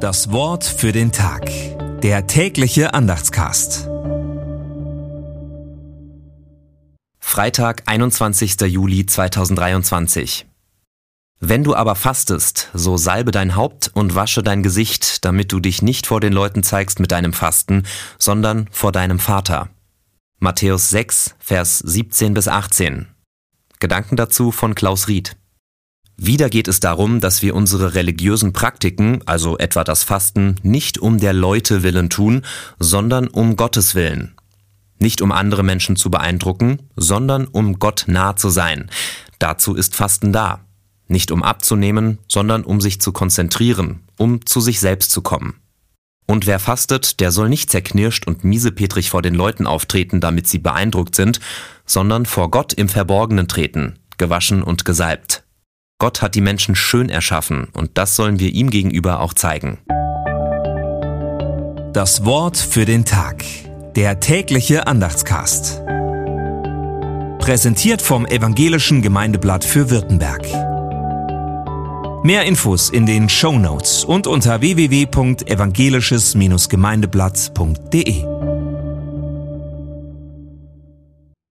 Das Wort für den Tag. Der tägliche Andachtscast. Freitag, 21. Juli 2023. Wenn du aber fastest, so salbe dein Haupt und wasche dein Gesicht, damit du dich nicht vor den Leuten zeigst mit deinem Fasten, sondern vor deinem Vater. Matthäus 6, Vers 17 bis 18. Gedanken dazu von Klaus Ried. Wieder geht es darum, dass wir unsere religiösen Praktiken, also etwa das Fasten, nicht um der Leute willen tun, sondern um Gottes willen. Nicht um andere Menschen zu beeindrucken, sondern um Gott nah zu sein. Dazu ist Fasten da. Nicht um abzunehmen, sondern um sich zu konzentrieren, um zu sich selbst zu kommen. Und wer fastet, der soll nicht zerknirscht und miesepetrig vor den Leuten auftreten, damit sie beeindruckt sind, sondern vor Gott im Verborgenen treten, gewaschen und gesalbt. Gott hat die Menschen schön erschaffen und das sollen wir ihm gegenüber auch zeigen. Das Wort für den Tag. Der tägliche Andachtscast. Präsentiert vom Evangelischen Gemeindeblatt für Württemberg. Mehr Infos in den Show Notes und unter www.evangelisches-gemeindeblatt.de.